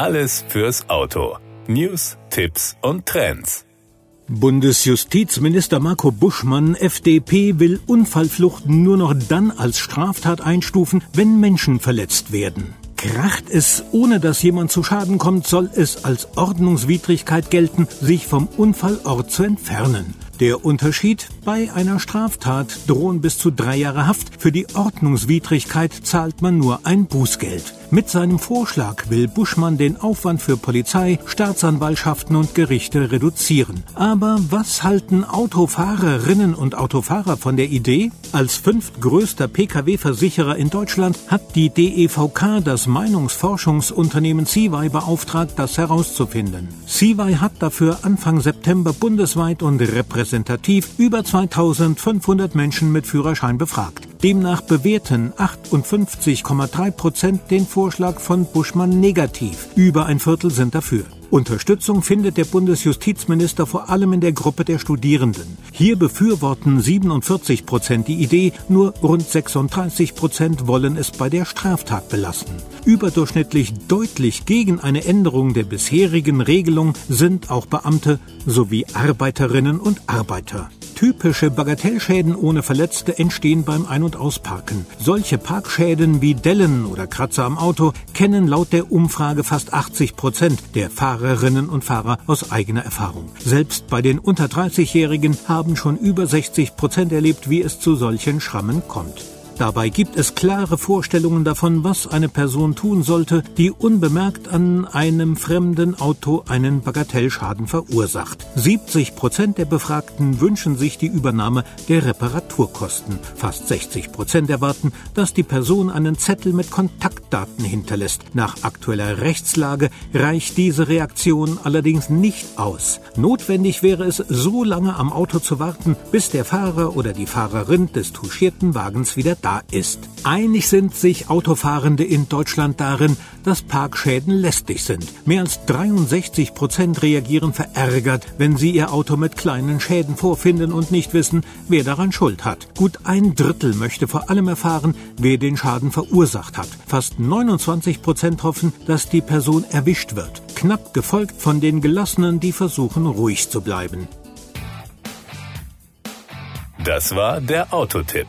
Alles fürs Auto. News, Tipps und Trends. Bundesjustizminister Marco Buschmann, FDP, will Unfallflucht nur noch dann als Straftat einstufen, wenn Menschen verletzt werden. Kracht es, ohne dass jemand zu Schaden kommt, soll es als Ordnungswidrigkeit gelten, sich vom Unfallort zu entfernen. Der Unterschied? Bei einer Straftat drohen bis zu drei Jahre Haft. Für die Ordnungswidrigkeit zahlt man nur ein Bußgeld. Mit seinem Vorschlag will Buschmann den Aufwand für Polizei, Staatsanwaltschaften und Gerichte reduzieren. Aber was halten Autofahrerinnen und Autofahrer von der Idee? Als fünftgrößter Pkw-Versicherer in Deutschland hat die DEVK das Meinungsforschungsunternehmen CY beauftragt, das herauszufinden. CY hat dafür Anfang September bundesweit und repräsentativ über 2500 Menschen mit Führerschein befragt. Demnach bewerten 58,3 Prozent den Vorschlag von Buschmann negativ. Über ein Viertel sind dafür. Unterstützung findet der Bundesjustizminister vor allem in der Gruppe der Studierenden. Hier befürworten 47 Prozent die Idee, nur rund 36 Prozent wollen es bei der Straftat belassen. Überdurchschnittlich deutlich gegen eine Änderung der bisherigen Regelung sind auch Beamte sowie Arbeiterinnen und Arbeiter. Typische Bagatellschäden ohne Verletzte entstehen beim Ein- und Ausparken. Solche Parkschäden wie Dellen oder Kratzer am Auto kennen laut der Umfrage fast 80 Prozent der Fahrerinnen und Fahrer aus eigener Erfahrung. Selbst bei den unter 30-Jährigen haben schon über 60 Prozent erlebt, wie es zu solchen Schrammen kommt. Dabei gibt es klare Vorstellungen davon, was eine Person tun sollte, die unbemerkt an einem fremden Auto einen Bagatellschaden verursacht. 70 Prozent der Befragten wünschen sich die Übernahme der Reparaturkosten. Fast 60 Prozent erwarten, dass die Person einen Zettel mit Kontaktdaten hinterlässt. Nach aktueller Rechtslage reicht diese Reaktion allerdings nicht aus. Notwendig wäre es, so lange am Auto zu warten, bis der Fahrer oder die Fahrerin des touchierten Wagens wieder da da ist. Einig sind sich Autofahrende in Deutschland darin, dass Parkschäden lästig sind. Mehr als 63 Prozent reagieren verärgert, wenn sie ihr Auto mit kleinen Schäden vorfinden und nicht wissen, wer daran Schuld hat. Gut ein Drittel möchte vor allem erfahren, wer den Schaden verursacht hat. Fast 29 Prozent hoffen, dass die Person erwischt wird. Knapp gefolgt von den Gelassenen, die versuchen, ruhig zu bleiben. Das war der Autotipp.